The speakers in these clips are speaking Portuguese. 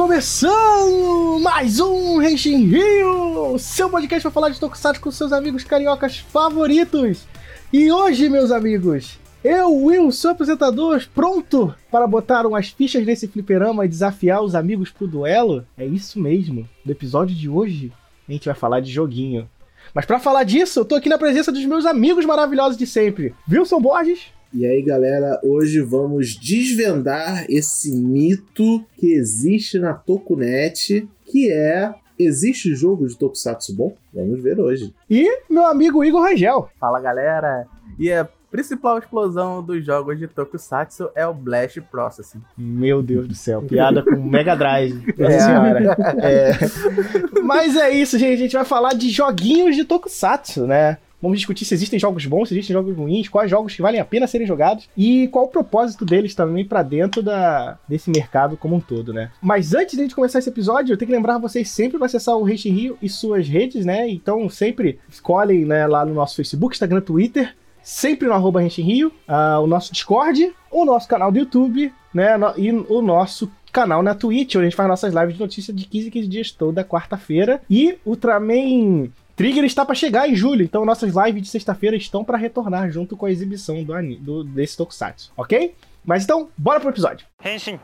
começando mais um Henshin Rio, seu podcast para falar de Tokusatsu com seus amigos cariocas favoritos. E hoje, meus amigos, eu, Will, seu apresentador, pronto para botar umas fichas nesse fliperama e desafiar os amigos pro duelo? É isso mesmo. No episódio de hoje, a gente vai falar de joguinho. Mas para falar disso, eu tô aqui na presença dos meus amigos maravilhosos de sempre. Wilson Borges. E aí, galera, hoje vamos desvendar esse mito que existe na Tokunet, que é existe jogo de Tokusatsu bom? Vamos ver hoje. E meu amigo Igor Rangel. Fala, galera. E a principal explosão dos jogos de Tokusatsu é o Blast Processing. Meu Deus do céu, piada com Mega Drive. É, senhora. É. Mas é isso, gente. A gente vai falar de joguinhos de Tokusatsu, né? Vamos discutir se existem jogos bons, se existem jogos ruins, quais jogos que valem a pena serem jogados e qual o propósito deles também para dentro da, desse mercado como um todo, né? Mas antes de a gente começar esse episódio, eu tenho que lembrar vocês sempre para acessar o Rede Rio e suas redes, né? Então sempre escolhem né, lá no nosso Facebook, Instagram, Twitter, sempre no arroba Rio, uh, o nosso Discord, o nosso canal do YouTube, né? No, e o nosso canal na Twitch, onde a gente faz nossas lives de notícia de 15 em 15 dias toda quarta-feira. E o Ultraman Trigger está para chegar em julho, então nossas lives de sexta-feira estão para retornar junto com a exibição do, do desse Tokusatsu, ok? Mas então, bora pro episódio. Henshin.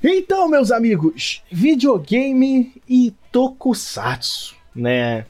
Então, meus amigos, videogame e Tokusatsu, né?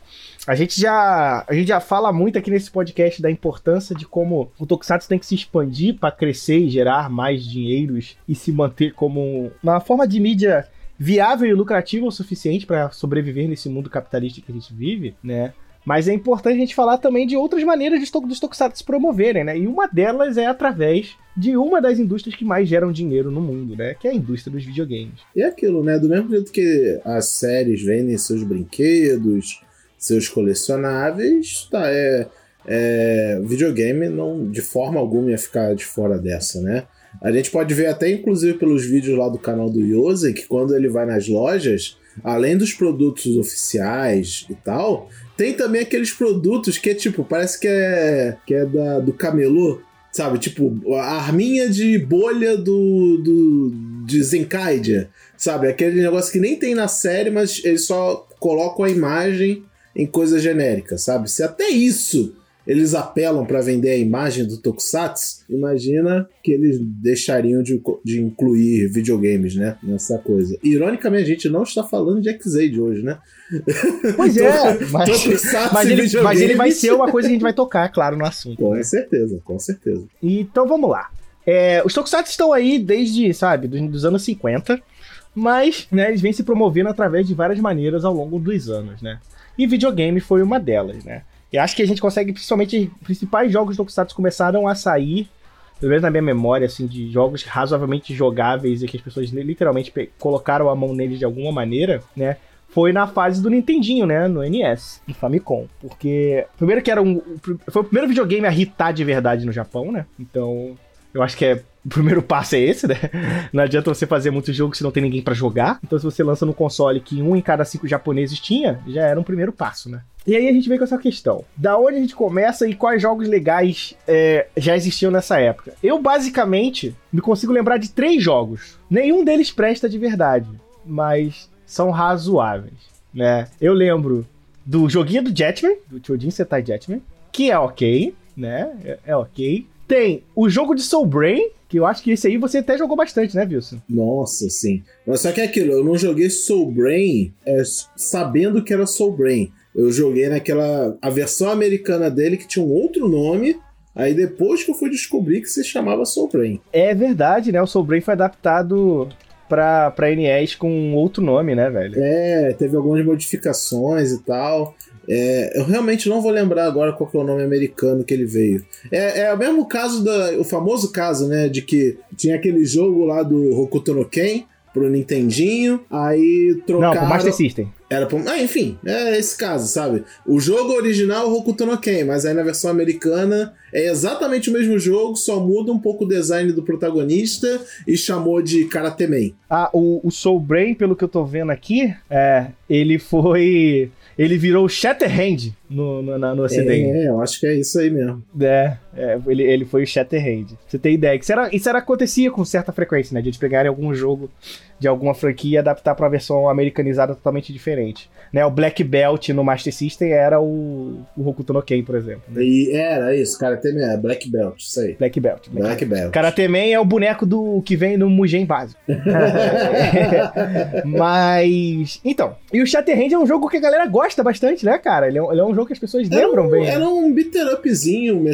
A gente já a gente já fala muito aqui nesse podcast da importância de como o Tokusatsu tem que se expandir para crescer e gerar mais dinheiros e se manter como uma forma de mídia viável e lucrativa o suficiente para sobreviver nesse mundo capitalista que a gente vive, né? Mas é importante a gente falar também de outras maneiras de dos tokusatsu se promoverem, né? E uma delas é através de uma das indústrias que mais geram dinheiro no mundo, né? Que é a indústria dos videogames. E é aquilo, né? Do mesmo jeito que as séries vendem seus brinquedos, seus colecionáveis, tá? É, é videogame não de forma alguma ia ficar de fora dessa, né? A gente pode ver até, inclusive, pelos vídeos lá do canal do Yose, que quando ele vai nas lojas, além dos produtos oficiais e tal, tem também aqueles produtos que é tipo, parece que é, que é da, do camelô, sabe? Tipo, a arminha de bolha do, do de Zenkaidia, sabe? Aquele negócio que nem tem na série, mas eles só colocam a imagem em coisas genéricas, sabe? Se até isso eles apelam para vender a imagem do Tokusatsu, imagina que eles deixariam de, de incluir videogames, né? Nessa coisa. Ironicamente, a gente não está falando de X-Aid hoje, né? Pois é, mas, mas, ele, mas, ele, vai ser uma coisa que a gente vai tocar, claro, no assunto. Com né? certeza, com certeza. Então vamos lá. É, os Tokusatsu estão aí desde, sabe, dos, dos anos 50, mas né, eles vêm se promovendo através de várias maneiras ao longo dos anos, né? E videogame foi uma delas, né? E acho que a gente consegue, principalmente, principais jogos do Tokusatsu começaram a sair, pelo menos na minha memória, assim, de jogos razoavelmente jogáveis e que as pessoas literalmente colocaram a mão neles de alguma maneira, né? Foi na fase do Nintendinho, né? No NES, no Famicom. Porque, primeiro que era um. Foi o primeiro videogame a hitar de verdade no Japão, né? Então, eu acho que é o primeiro passo é esse, né? Não adianta você fazer muitos jogos se não tem ninguém para jogar. Então, se você lança no console que um em cada cinco japoneses tinha, já era um primeiro passo, né? E aí a gente vem com essa questão. Da onde a gente começa e quais jogos legais é, já existiam nessa época? Eu, basicamente, me consigo lembrar de três jogos. Nenhum deles presta de verdade, mas são razoáveis, né? Eu lembro do joguinho do Jetman, do Chodin Sentai Jetman, que é ok, né? É, é ok. Tem o jogo de Soul Brain, que eu acho que esse aí você até jogou bastante, né, Wilson? Nossa, sim. Mas só que é aquilo, eu não joguei Soul Brain é, sabendo que era Soul Brain. Eu joguei naquela. a versão americana dele que tinha um outro nome. Aí depois que eu fui descobrir que se chamava Soul Brain. É verdade, né? O Soul Brain foi adaptado pra, pra NES com outro nome, né, velho? É, teve algumas modificações e tal. É, eu realmente não vou lembrar agora qual é o nome americano que ele veio. É, é o mesmo caso, da, o famoso caso, né, de que tinha aquele jogo lá do Hokuto no Ken pro Nintendinho, aí trocaram... Não, pro Master System. Era pra... Ah, enfim, é esse caso, sabe? O jogo original é o Hokuto no Ken, mas aí na versão americana é exatamente o mesmo jogo, só muda um pouco o design do protagonista e chamou de Karate Man. Ah, o, o Soul Brain, pelo que eu tô vendo aqui, é, ele foi ele virou Shatterhand no, no, no ocidente. É, eu acho que é isso aí mesmo. É, é ele, ele foi o Shatterhand. Você tem ideia isso era, isso era acontecia com certa frequência, né? De eles pegarem algum jogo de alguma franquia e adaptar pra versão americanizada totalmente diferente. Né, o Black Belt no Master System era o, o Hokuto no Ken, por exemplo. Né? E era isso, Karate Man, é Black Belt, isso aí. Black Belt. Black, Black Belt. Karate Man é o boneco do que vem no Mugen básico. Mas. Então. E o Shatterhand é um jogo que a galera gosta bastante, né, cara? Ele é, um, ele é um jogo que as pessoas Era lembram um, bem. Era um beater upzinho, um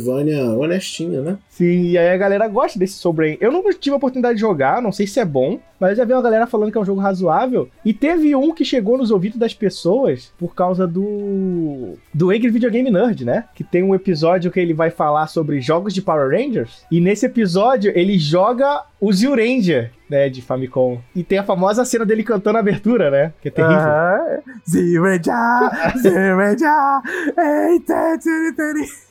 Metroidvania honestinho, né? Sim, e aí a galera gosta desse Soul Brain. Eu não tive a oportunidade de jogar, não sei se é bom, mas eu já vi uma galera falando que é um jogo razoável. E teve um que chegou nos ouvidos das pessoas por causa do. do Angry Video Game Nerd, né? Que tem um episódio que ele vai falar sobre jogos de Power Rangers. E nesse episódio ele joga o Zyuranger, né? De Famicom. E tem a famosa cena dele cantando a abertura, né? Que é terrível. Aham. Zyuranger, Zyuranger, eita, tiri, tiri.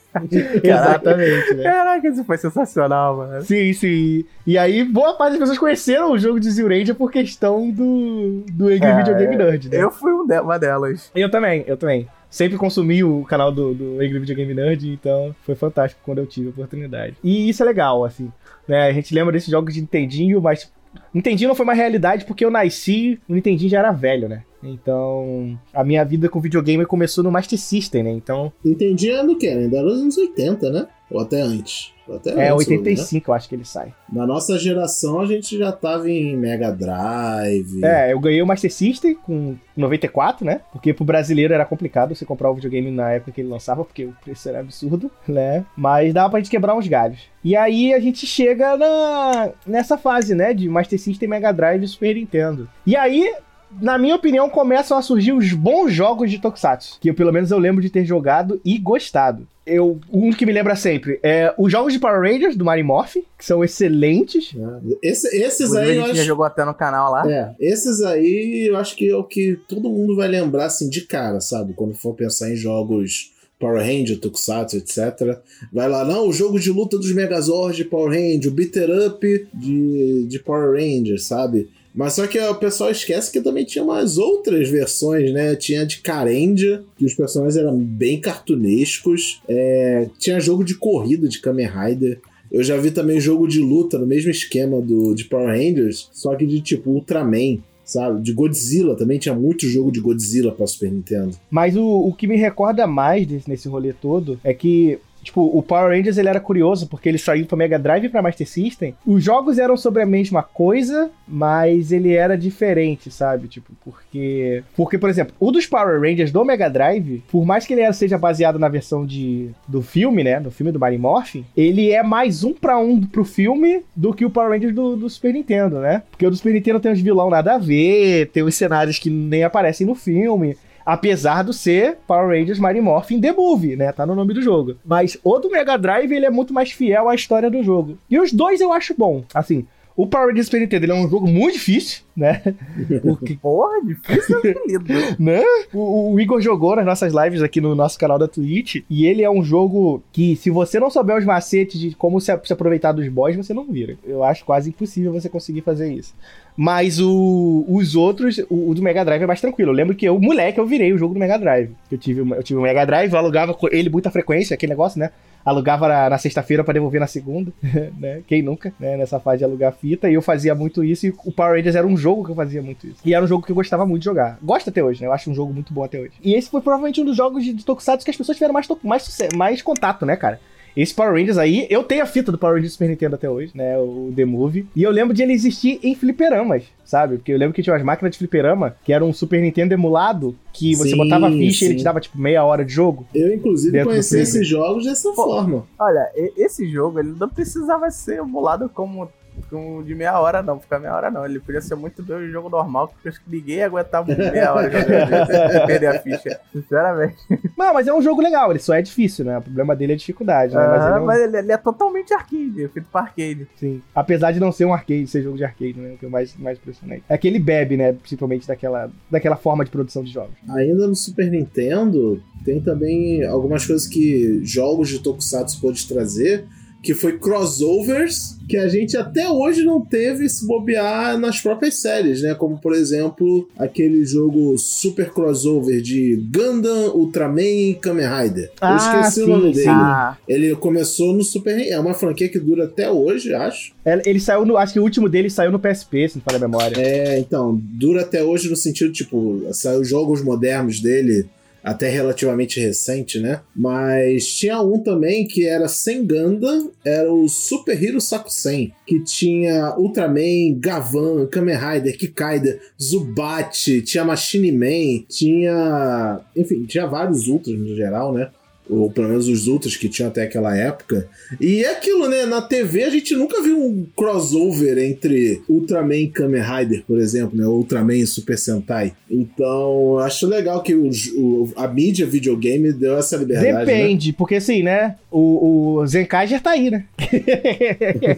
Exatamente, né? Caraca, isso foi sensacional, mano. Sim, sim. E aí, boa parte das pessoas conheceram o jogo de Zyuranger por questão do, do Angry É, Video Game Nerd, né? Eu fui um uma delas. Eu também, eu também. Sempre consumi o canal do, do Angry Video Game Nerd, então foi fantástico quando eu tive a oportunidade. E isso é legal, assim. Né? A gente lembra desses jogos de Nintendinho, mas Nintendinho não foi uma realidade porque eu nasci, o Nintendinho já era velho, né? Então, a minha vida com videogame começou no Master System, né? Então, Entendi é do que? Ainda era nos anos 80, né? Ou até antes. Ou até é antes, né? 85 eu acho que ele sai. Na nossa geração a gente já tava em Mega Drive. É, eu ganhei o Master System com 94, né? Porque pro brasileiro era complicado você comprar o videogame na época que ele lançava, porque o preço era absurdo, né? Mas dava pra gente quebrar uns galhos. E aí a gente chega na, nessa fase, né? De Master System, Mega Drive e Super Nintendo. E aí. Na minha opinião, começam a surgir os bons jogos de Tokusatsu. Que eu, pelo menos eu lembro de ter jogado e gostado. Eu, um que me lembra sempre é os jogos de Power Rangers do Mario Morph, que são excelentes. né? Esse- esses Inclusive, aí a gente acho. jogou até no canal lá. É, esses aí eu acho que é o que todo mundo vai lembrar assim de cara, sabe? Quando for pensar em jogos Power Ranger, Tokusatsu, etc. Vai lá, não, o jogo de luta dos Megazords de Power Ranger, o beater up de, de Power Ranger, sabe? Mas só que o pessoal esquece que também tinha umas outras versões, né? Tinha de Carendia, que os personagens eram bem cartunescos. É, tinha jogo de corrida de Kamen Rider. Eu já vi também jogo de luta no mesmo esquema do, de Power Rangers, só que de tipo Ultraman, sabe? De Godzilla também tinha muito jogo de Godzilla pra Super Nintendo. Mas o, o que me recorda mais desse, nesse rolê todo é que, tipo, o Power Rangers ele era curioso porque ele saiu pra Mega Drive e pra Master System. Os jogos eram sobre a mesma coisa, mas ele era diferente, sabe? Tipo, porque. Porque, por exemplo, o dos Power Rangers do Mega Drive, por mais que ele seja baseado na versão de, do filme, né? Do filme do Mario Morphin, ele é mais um pra um pro filme do que o Power Rangers do, do Super Nintendo, né? Porque o do Super Nintendo tem uns vilão nada a ver, tem os cenários que nem aparecem no filme. Apesar de ser Power Rangers Mighty Morphin The Movie, né? Tá no nome do jogo. Mas o do Mega Drive, ele é muito mais fiel à história do jogo. E os dois eu acho bom. Assim, o Power Rangers Super Nintendo ele é um jogo muito difícil, né? Porque Porra, difícil é apelido. né? O, o Igor jogou nas nossas lives aqui no nosso canal da Twitch. E ele é um jogo que, se você não souber os macetes de como se, se aproveitar dos boss, você não vira. Eu acho quase impossível você conseguir fazer isso. Mas o- os outros, o, o do Mega Drive é mais tranquilo. Eu lembro que eu, moleque, eu virei o jogo do Mega Drive. Eu tive, eu tive o Mega Drive, eu alugava com ele muita frequência, aquele negócio, né? Alugava na, na sexta-feira pra devolver na segunda, né? Quem nunca, né? Nessa fase de alugar fita. E eu fazia muito isso. E o Power Rangers era um jogo que eu fazia muito isso. E era um jogo que eu gostava muito de jogar. Gosto até hoje, né? Eu acho um jogo muito bom até hoje. E esse foi provavelmente um dos jogos de, de Tokusatsu que as pessoas tiveram mais, mais, mais contato, né, cara? Esse Power Rangers aí, eu tenho a fita do Power Rangers Super Nintendo até hoje, né? O The Movie. E eu lembro de ele existir em fliperamas, sabe? Porque eu lembro que tinha umas máquinas de fliperama, que era um Super Nintendo emulado, que você Sim, botava a ficha e ele sim. te dava, tipo, meia hora de jogo. Eu, inclusive, conheci esses jogos dessa forma. Olha, esse jogo ele não precisava ser emulado como, como de meia hora, não. Ficar meia hora, não. Ele podia ser muito bem um jogo normal, porque eu acho que ninguém aguentava meia hora jogando perder a ficha. Sinceramente. Não, mas é um jogo legal, ele só é difícil, né? O problema dele é a dificuldade, né? Mas ele é um- mas ele, ele é totalmente arcade, feito pra arcade. Sim. Apesar de não ser um arcade, ser jogo de arcade, né? O que é mais, mais impressionante. É que ele bebe, né? Principalmente daquela, daquela forma de produção de jogos. Ainda no Super Nintendo, tem também algumas coisas que jogos de Tokusatsu pode trazer, que foi crossovers que a gente até hoje não teve se bobear nas próprias séries, né? Como, por exemplo, aquele jogo super crossover de Gundam, Ultraman e Kamen Rider. Ah, Eu esqueci sim, o nome dele. Ah, Ele começou no Super... É uma franquia que dura até hoje, acho. É, Ele saiu no. Acho que o último dele saiu no PSP, se não falha a memória. É, então, dura até hoje no sentido, tipo, saiu jogos modernos dele até relativamente recente, né? Mas tinha um também que era sem Gundam, era o Super Hero Sakusen, que tinha Ultraman, Gavan, Kamen Rider, Kikaida, Zubat, tinha Machine Man, tinha... Enfim, tinha vários Ultras no geral, né? Ou pelo menos os Ultras que tinham até aquela época. E é aquilo, né? Na TV a gente nunca viu um crossover entre Ultraman e Kamen Rider, por exemplo, né? Ultraman e Super Sentai. Então, acho legal que os- o- a mídia videogame deu essa liberdade. né? Depende, porque assim, né? O, o Zenkaiger tá aí, né?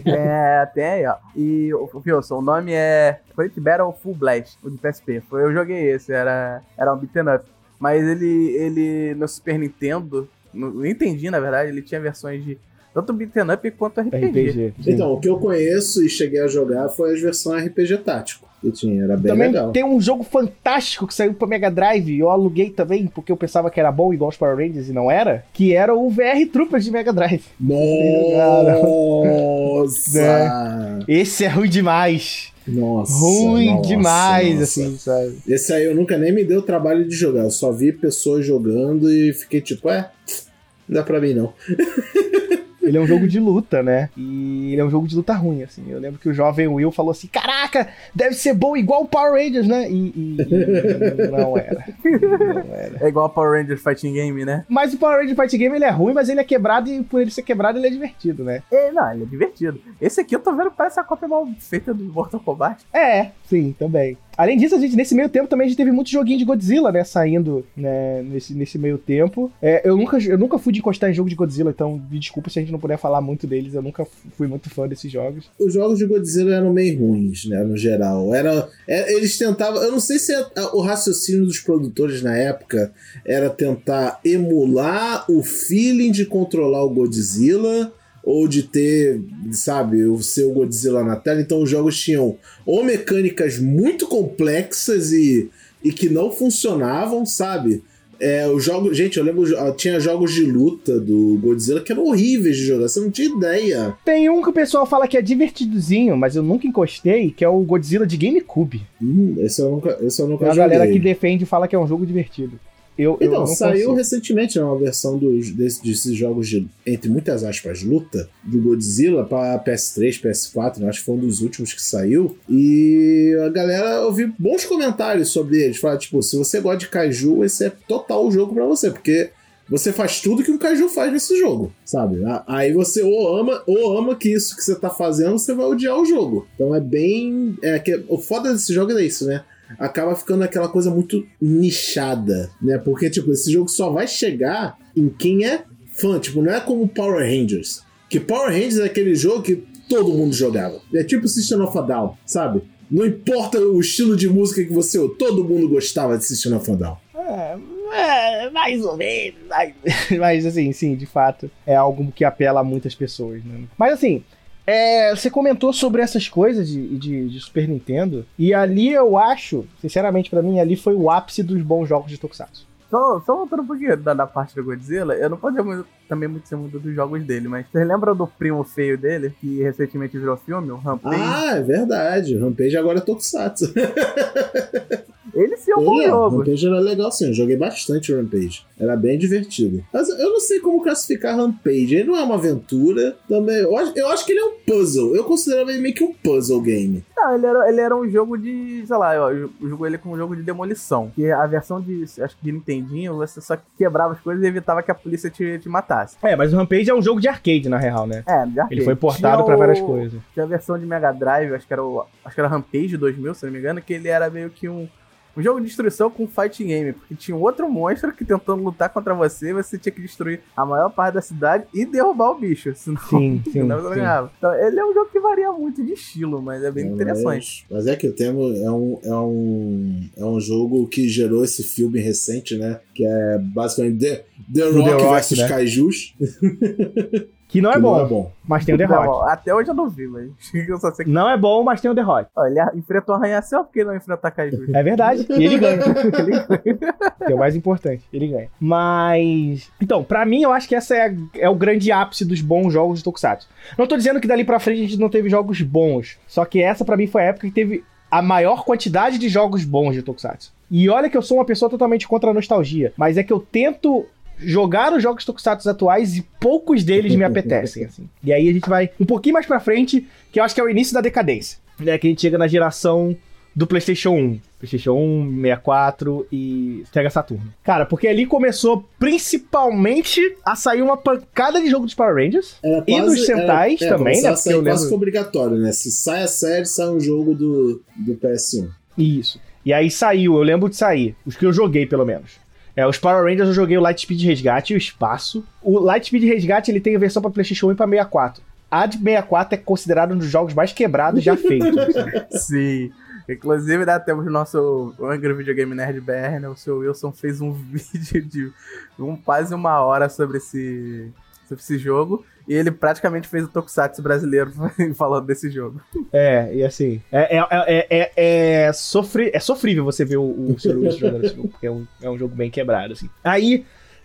é, tem aí, ó. E, o Wilson, o nome é Fate Battle Full Blast, o de PSP. Foi, eu joguei esse, era, era um beat'em up. Mas ele, ele no Super Nintendo, no Nintendinho, na verdade, ele tinha versões de tanto beat'em up quanto RPG. RPG. Então, o que eu conheço e cheguei a jogar foi as versões RPG tático que tinha, era bem Também legal. tem um jogo fantástico que saiu pra Mega Drive, eu aluguei também, porque eu pensava que era bom igual os Power Rangers e não era, que era o VR Troopers de Mega Drive. Nossa! Esse é ruim demais. Nossa! ruim nossa, demais, nossa. assim, sabe? Esse aí eu nunca nem me deu o trabalho de jogar. Eu só vi pessoas jogando e fiquei tipo, é, não dá pra mim não. Ele é um jogo de luta, né? E ele é um jogo de luta ruim, assim. Eu lembro que o jovem Will falou assim: Caraca, deve ser bom igual o Power Rangers, né? E, e- e não era. Não era. É igual a Power Rangers Fighting Game, né? Mas o Power Rangers Fight Game ele é ruim, mas ele é quebrado e por ele ser quebrado ele é divertido, né? É, não, ele é divertido. Esse aqui eu tô vendo parece a cópia mal feita do Mortal Kombat. É, sim, também. Além disso, a gente, nesse meio tempo também a gente teve muito joguinho de Godzilla, né? Saindo né, nesse, nesse meio tempo. É, eu, nunca, eu nunca fui de encostar em jogo de Godzilla, então me desculpa se a gente não puder falar muito deles. Eu nunca fui muito fã desses jogos. Os jogos de Godzilla eram meio ruins, né, no geral. Era, é, eles tentavam, eu não sei se é- o raciocínio dos produtores na época era tentar emular o feeling de controlar o Godzilla ou de ter, sabe, o seu Godzilla na tela. Então os jogos tinham ou mecânicas muito complexas e, e que não funcionavam, sabe? É, os jogos, gente, eu lembro, ah, tinha jogos de luta do Godzilla que eram horríveis de jogar, você não tinha ideia. Tem um que o pessoal fala que é divertidozinho, mas eu nunca encostei, que é o Godzilla de GameCube. Hum, esse eu nunca, esse eu nunca Tem uma joguei. galera que defende e fala que é um jogo divertido. Eu, eu Então, não saiu consigo. recentemente né, uma versão dos, desse- desses jogos de, entre muitas aspas, luta, do Godzilla para PS3, PS4, né, acho que foi um dos últimos que saiu. E a galera, eu vi bons comentários sobre eles. Fala, tipo, se você gosta de Kaiju, esse é total o jogo para você, porque você faz tudo que um Kaiju faz nesse jogo, sabe? Aí você ou ama, ou ama que isso que você tá fazendo, você vai odiar o jogo. Então é bem. É, que, o foda desse jogo é isso, né? Acaba ficando aquela coisa muito nichada, né? Porque, tipo, esse jogo só vai chegar em quem é fã. Tipo, não é como Power Rangers. Que Power Rangers é aquele jogo que todo mundo jogava. É tipo System of a Down, sabe? Não importa o estilo de música que você ouve, todo mundo gostava de System of a Down. É, é, mais ou menos. Mas assim, sim, de fato, é algo que apela a muitas pessoas, né? Mas assim, é, você comentou sobre essas coisas de, de, de Super Nintendo, e ali eu acho, sinceramente pra mim, ali foi o ápice dos bons jogos de Tokusatsu. Só, só voltando um pouquinho da, da parte do Godzilla, eu não posso dizer muito- também muito ser muito dos jogos dele, mas vocês lembram do primo feio dele, que recentemente virou filme, o Rampage? Ah, é verdade. Rampage agora é Tokusatsu. É um bom é, jogo. Rampage era legal sim, eu joguei bastante Rampage. Era bem divertido. Mas eu não sei como classificar Rampage. Ele não é uma aventura. Também. Eu acho, eu acho que ele é um puzzle. Eu considerava ele meio que um puzzle game. Não, ele era, ele era um jogo de, sei lá, eu, eu jogo ele como um jogo de demolição. Que a versão de, acho que de Nintendinho, você só quebrava as coisas e evitava que a polícia te, te matasse. É, mas o Rampage é um jogo de arcade, na real, né? É, de arcade. Ele foi portado o- várias coisas. Tinha a versão de Mega Drive, acho que era o, acho que era Rampage 2000, se não me engano, que ele era meio que um, um jogo de destruição com fighting game, porque tinha um outro monstro que tentando lutar contra você, você tinha que destruir a maior parte da cidade e derrubar o bicho, senão, Sim, sim, senão você não sim. ganhava. Então, ele é um jogo que varia muito de estilo, mas é bem Mas- interessante. Mas é que o tema é um, é, um, é um jogo que gerou esse filme recente, né? Que é basicamente The, The Rock, Rock, versus né? Kaijus. Que não é, Que bom, não é bom. mas tem o The Não, Rock. até hoje eu não vi, mas eu só sei que. Não é bom, mas tem o The Rock. Ó, ele enfrentou arranha-céu, por que não enfrentar Caju? É verdade. E ele ganha. ele ganha. Que é o mais importante. Ele ganha. Mas. Então, pra mim, eu acho que essa é, é o grande ápice dos bons jogos de Tokusatsu. Não tô dizendo que dali pra frente a gente não teve jogos bons. Só que essa, pra mim, foi a época que teve a maior quantidade de jogos bons de Tokusatsu. E olha que eu sou uma pessoa totalmente contra a nostalgia. Mas é que eu tento jogar os jogos Tokusatsu atuais e poucos deles me apetecem, assim. E aí a gente vai um pouquinho mais pra frente, que eu acho que é o início da decadência. Né? Que a gente chega na geração do PlayStation 1. PlayStation 1, 64 e Sega Saturno. Cara, porque ali começou principalmente a sair uma pancada de jogo dos Power Rangers. E dos Sentais era- é, também, né? a Porque sair eu quase lembro- que obrigatório, né? Se sai a série, sai um jogo do, do PS1. Isso. E aí saiu, eu lembro de sair. Os que eu joguei, pelo menos. É, os Power Rangers eu joguei o Lightspeed Resgate e o Espaço. O Lightspeed Resgate ele tem a versão pra PlayStation 1 e pra 64. A de 64 é considerado um dos jogos mais quebrados já feitos. Sim. Inclusive, né, temos o nosso Angry Video Game Nerd BR, né? O seu Wilson fez um vídeo de um, quase uma hora sobre esse, sobre esse jogo. E ele praticamente fez o Tokusatsu brasileiro falando desse jogo. É, e assim. É, é, é, é, é, sofri, é sofrível você ver o, o Sr. Wilson jogando esse jogo, porque é um, é um jogo bem quebrado, assim. Aí.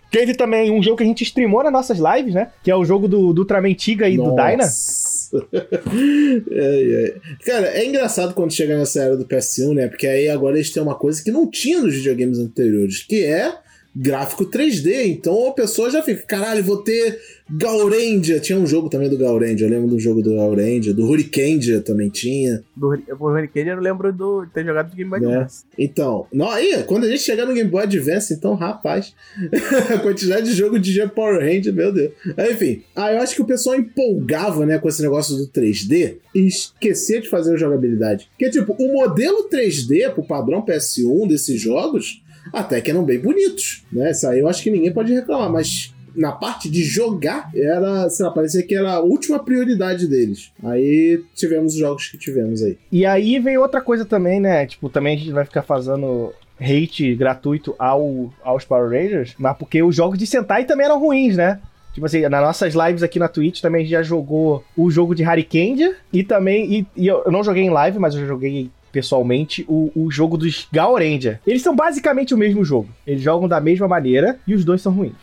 Teve também um jogo que a gente streamou nas nossas lives, né? Que é o jogo do, do Ultraman Tiga e do Dyna. Nossa. Ai, ai. Cara, é engraçado quando chega nessa era do PS1, né? Porque aí agora eles têm uma coisa que não tinha nos videogames anteriores, que é gráfico 3D. Então a pessoa já fica, caralho, vou ter Gaurendia. Tinha um jogo também do Gaurendia, eu lembro do jogo do Gaurendia. Do Hurricandia também tinha. Do o Hurricane eu lembro do, de ter jogado de Game Boy É. Advance. Então, não, aí, quando a gente chegar no Game Boy Advance, então, rapaz, a quantidade de jogo de G Power Ranger, meu Deus. Enfim, aí eu acho que o pessoal empolgava, né, com esse negócio do 3D e esquecia de fazer a jogabilidade. Porque, tipo, o modelo 3D pro padrão PS1 desses jogos, até que eram bem bonitos, né? Isso aí eu acho que ninguém pode reclamar, mas na parte de jogar, era, sei lá, parecia que era a última prioridade deles. Aí tivemos os jogos que tivemos aí. E aí vem outra coisa também, né? Tipo, também a gente vai ficar fazendo hate gratuito ao, aos Power Rangers, mas porque os jogos de Sentai também eram ruins, né? Tipo assim, nas nossas lives aqui na Twitch também já jogou o jogo de Harikendia e também, e, e eu, eu não joguei em live, mas eu joguei pessoalmente o, o jogo dos Gaorendia. Eles são basicamente o mesmo jogo. Eles jogam da mesma maneira e os dois são ruins.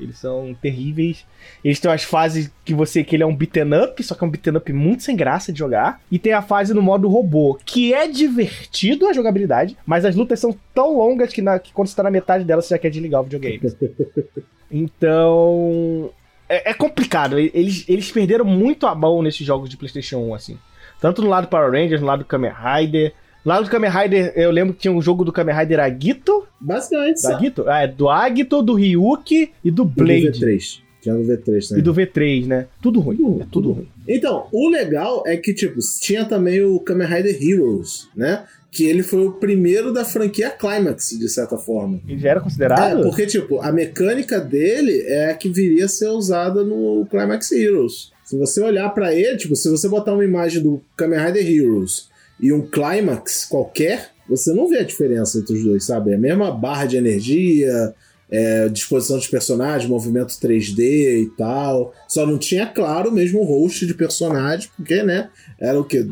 Eles são terríveis. Eles têm as fases que você que ele é um beaten up, só que é um beaten up muito sem graça de jogar. E tem a fase no modo robô, que é divertido a jogabilidade, mas as lutas são tão longas que, na- que quando você tá na metade dela você já quer desligar o videogame. Então. É, é complicado. Eles, eles perderam muito a mão nesses jogos de PlayStation 1, assim. Tanto no lado do Power Rangers, no lado do Kamen Rider. No lado do Kamen Rider, eu lembro que tinha um jogo do Kamen Rider Agito. Basicamente, Do? Agito? Ah, é, do Agito, do Ryuki e do E do Blade. V3. Tinha do V3 também. E do V3, né? Tudo ruim. É tudo ruim. Então, o legal é que, tipo, tinha também o Kamen Rider Heroes, né? Que ele foi o primeiro da franquia Climax, de certa forma. Ele já era É, considerado? porque, tipo, a mecânica dele é a que viria a ser usada no Climax Heroes. Se você olhar pra ele, tipo, se você botar uma imagem do Kamen Rider Heroes e um Climax qualquer, você não vê a diferença entre os dois, sabe? É a mesma barra de energia, é, disposição dos personagens, movimento 3D e tal. Só não tinha, claro, o mesmo host de personagem, porque, né? Era o que?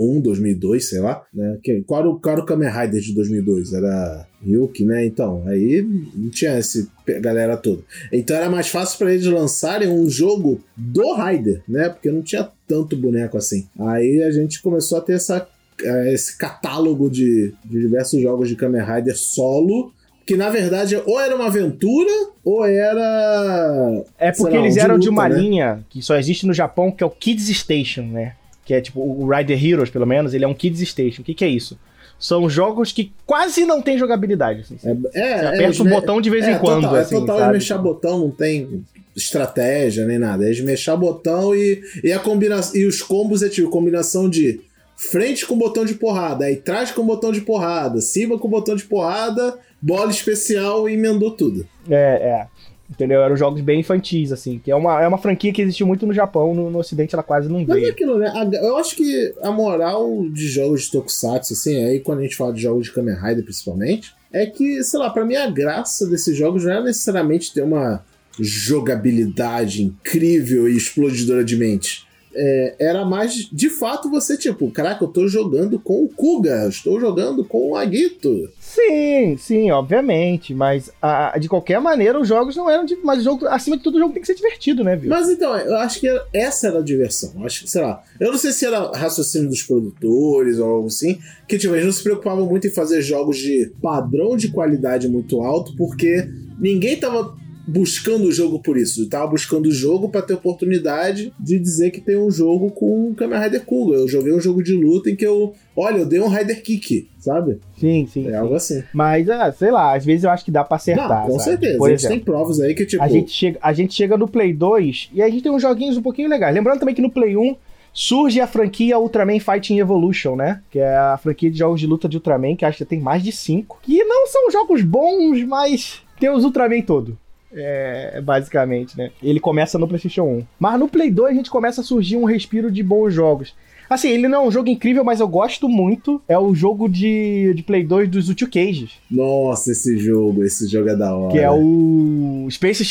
2001, 2002, sei lá. Né? Que- Qual, era o, qual era o Kamen Rider de 2002? Era Ryuki, né? Então, aí não tinha essa galera toda. Então era mais fácil para eles lançarem um jogo do Rider, né? Porque não tinha tanto boneco assim. Aí a gente começou a ter essa, eh, esse catálogo de, de diversos jogos de Kamen Rider solo. Que na verdade ou era uma aventura ou era. É porque lá, eles de eram de luta, uma né? linha que só existe no Japão, que é o Kids Station, né? Que é tipo o Rider Heroes, pelo menos, ele é um Kids Station. O que, que é isso? São jogos que quase não tem jogabilidade. Assim. É, é, é, aperta o me- botão de vez é, em quando. Total, assim, é total sabe? eles mexer botão, não tem estratégia nem nada. Eles mexer botão e, e a combinação. E os combos é tipo combinação de frente com botão de porrada, aí trás com botão de porrada, cima com botão de porrada, bola especial e emendou tudo. É, é. Entendeu? Eram jogos bem infantis, assim. Que é uma, é uma franquia que existiu muito no Japão, no, no Ocidente ela quase não Mas é veio. aquilo, né? A- Eu acho que a moral de jogos de Tokusatsu, assim, aí quando a gente fala de jogos de Kamen Rider principalmente, é que, sei lá, pra mim a graça desses jogos não é necessariamente ter uma jogabilidade incrível e explodidora de mente. É, era mais de fato você, tipo, caraca, eu tô jogando com o Kuga, estou jogando com o Aguito. Sim, sim, obviamente. Mas a, de qualquer maneira, os jogos não eram. De, mas jogo, acima de tudo, o jogo tem que ser divertido, né, viu? Mas então, eu acho que essa era a diversão. Eu acho que, sei lá. Eu não sei se era raciocínio dos produtores ou algo assim. Que, tipo, eles não se preocupavam muito em fazer jogos de padrão de qualidade muito alto, porque ninguém tava buscando o jogo por isso. Eu tava buscando o jogo para ter oportunidade de dizer que tem um jogo com o Kamen Rider Kuga. Eu joguei um jogo de luta em que eu. Olha, eu dei um Rider Kick, sabe? Sim, sim. É sim. algo assim. Mas, ah, sei lá, às vezes eu acho que dá pra acertar. Não, com sabe? certeza. Por a gente exemplo, tem provas aí que, tipo. a, gente chega, a gente chega no Play 2 e a gente tem uns joguinhos um pouquinho legais. Lembrando também que no Play 1 surge a franquia Ultraman Fighting Evolution, né? Que é a franquia de jogos de luta de Ultraman, que acho que tem mais de cinco. Que não são jogos bons, mas tem os Ultraman todo. É, basicamente, né? Ele começa no PlayStation 1. Mas no Play 2 a gente começa a surgir um respiro de bons jogos. Assim, ele não é um jogo incrível, mas eu gosto muito. É o jogo de, de Play 2 dos Util Cages. Nossa, esse jogo, esse jogo é da hora. Que é o Space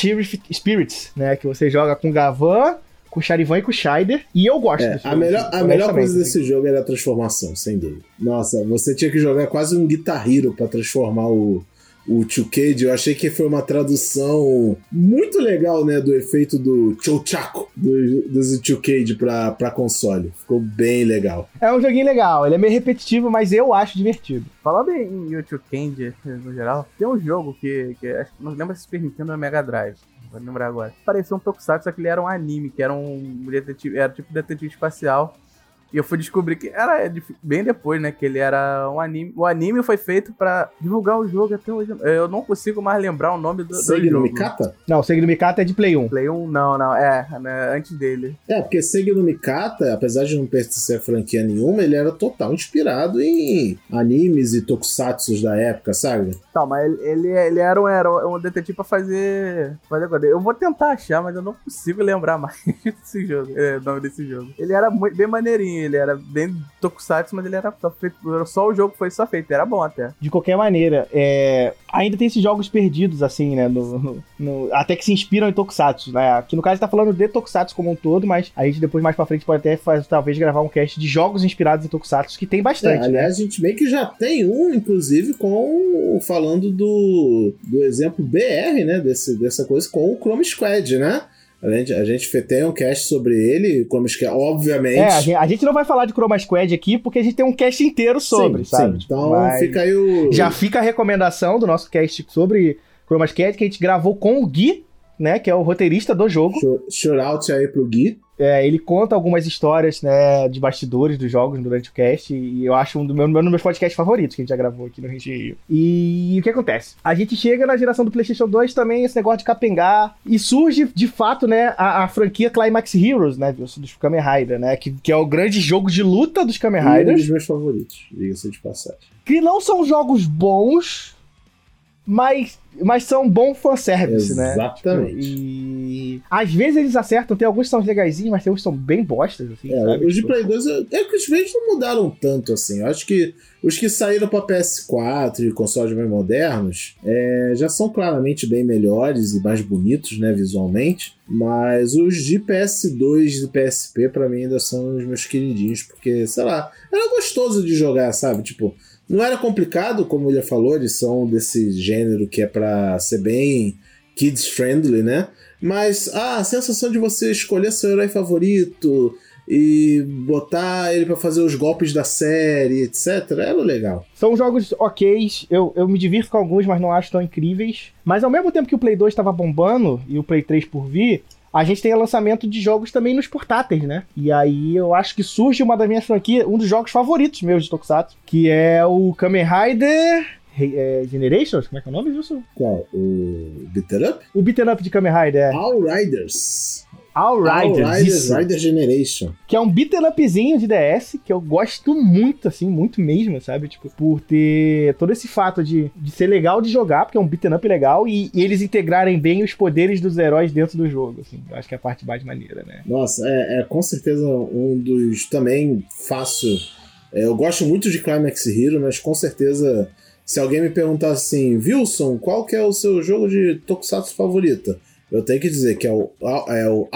Spirits, né? Que você joga com Gavan, com o Charivan e com o Shider. E eu gosto É, desse a jogo, melhor, assim, a melhor coisa assim. desse jogo era a transformação, sem dúvida. Nossa, você tinha que jogar quase um Guitar Hero pra transformar o, o Chukade. Eu achei que foi uma tradução muito legal, né, do efeito do Chochaco, do, do Chukade pra, pra console. Ficou bem legal. É um joguinho legal, ele é meio repetitivo, mas eu acho divertido. Falando em YouTube Candy, no geral, tem um jogo que, que acho que não lembro se Super Nintendo ou Mega Drive. Vou lembrar agora. Parecia um Tokusatsu, só que ele era um anime, que era um detetive, era tipo detetive espacial. E eu fui descobrir que era bem depois, né? Que ele era um anime. O anime foi feito pra divulgar o jogo até hoje. Eu não consigo mais lembrar o nome do, Segue no. Mikata? Não, o Segui do Mikata é de Play 1. Play 1? Não, não. É, né, antes dele. É, porque Segue no Mikata, apesar de não pertencer a franquia nenhuma, ele era total inspirado em animes e tokusatsus da época, sabe? Tá, mas ele, ele, ele era, um, era um detetive pra fazer. fazer coisa. Eu vou tentar achar, mas eu não consigo lembrar mais desse jogo. É, o nome desse jogo. Ele era muito, bem maneirinho, ele era bem tokusatsu, mas ele era só feito. Só o jogo foi só feito, era bom até. De qualquer maneira, é, ainda tem esses jogos perdidos, assim, né? no- no- no- até que se inspiram em Tokusatsu, né? Aqui no caso a gente tá falando de Tokusatsu como um todo, mas a gente depois mais pra frente pode até faz- talvez gravar um cast de jogos inspirados em Tokusatsu, que tem É, bastante, né? aliás, a gente meio que já tem um, inclusive, com falando do, do exemplo BR, né? Desse, dessa coisa com o Chrome Squad, né? A gente, a gente tem um cast sobre ele, Chrome Squad, obviamente. É, a gente, a gente não vai falar de Chroma Squad aqui, porque a gente tem um cast inteiro sobre, Sim, sabe? sim. Então mas fica aí o. Já fica a recomendação do nosso cast sobre Chroma Squad, que a gente gravou com o Gui, né? Que é o roteirista do jogo. Shout- Shout-out aí pro Gui. É, ele conta algumas histórias, né, de bastidores dos jogos durante o cast, e eu acho um do meu, um dos meus podcasts favoritos que a gente já gravou aqui no Rio. E o que acontece? A gente chega na geração do PlayStation 2 também, esse negócio de capengar, e surge, de fato, né, a, a franquia Climax Heroes, né, dos dos Kamen Rider, né, que, que é o grande jogo de luta dos Kamen E um Riders, dos meus favoritos, diga-se de passagem. que não são jogos bons, mas, mas são bom fanservice, né? Exatamente. E às vezes eles acertam, tem alguns que são legaisinhos, mas tem uns que são bem bostas, assim, É, sabe? os de Play 2, eu- é que os vídeos não mudaram tanto assim. Eu acho que os que saíram para PS4 e consoles mais modernos é, já são claramente bem melhores e mais bonitos, né, visualmente. Mas os de PS2 e PSP, pra mim, ainda são os meus queridinhos, porque, sei lá, era gostoso de jogar, sabe? Tipo, não era complicado, como ele falou, eles são desse gênero que é pra ser bem kids friendly, né? Mas ah, a sensação de você escolher seu herói favorito e botar ele pra fazer os golpes da série, etc, era legal. São jogos ok, eu, eu me divirto com alguns, mas não acho tão incríveis. Mas ao mesmo tempo que o Play 2 estava bombando e o Play 3 por vir, a gente tem lançamento de jogos também nos portáteis, né? E aí eu acho que surge uma das minhas franquias, um dos jogos favoritos meus de Tokusatsu, que é o Kamen Rider Re- é, Generations, como é que é o nome disso? Qual? O Beat Up? O beat'em up de Kamen Rider, é. All Riders. All Riders, All Riders isso. Rider Generation. que é um beat'em upzinho de DS, que eu gosto muito, assim, muito mesmo, sabe? Tipo, por ter todo esse fato de, de ser legal de jogar, porque é um beat'em up legal, e, e eles integrarem bem os poderes dos heróis dentro do jogo, assim. Eu acho que é a parte mais maneira, né? Nossa, é, é com certeza um dos. Também faço. é, eu gosto muito de Climax Hero, mas com certeza. Se alguém me perguntar assim, Wilson, qual que é o seu jogo de Tokusatsu favorito? eu tenho que dizer que é o, é o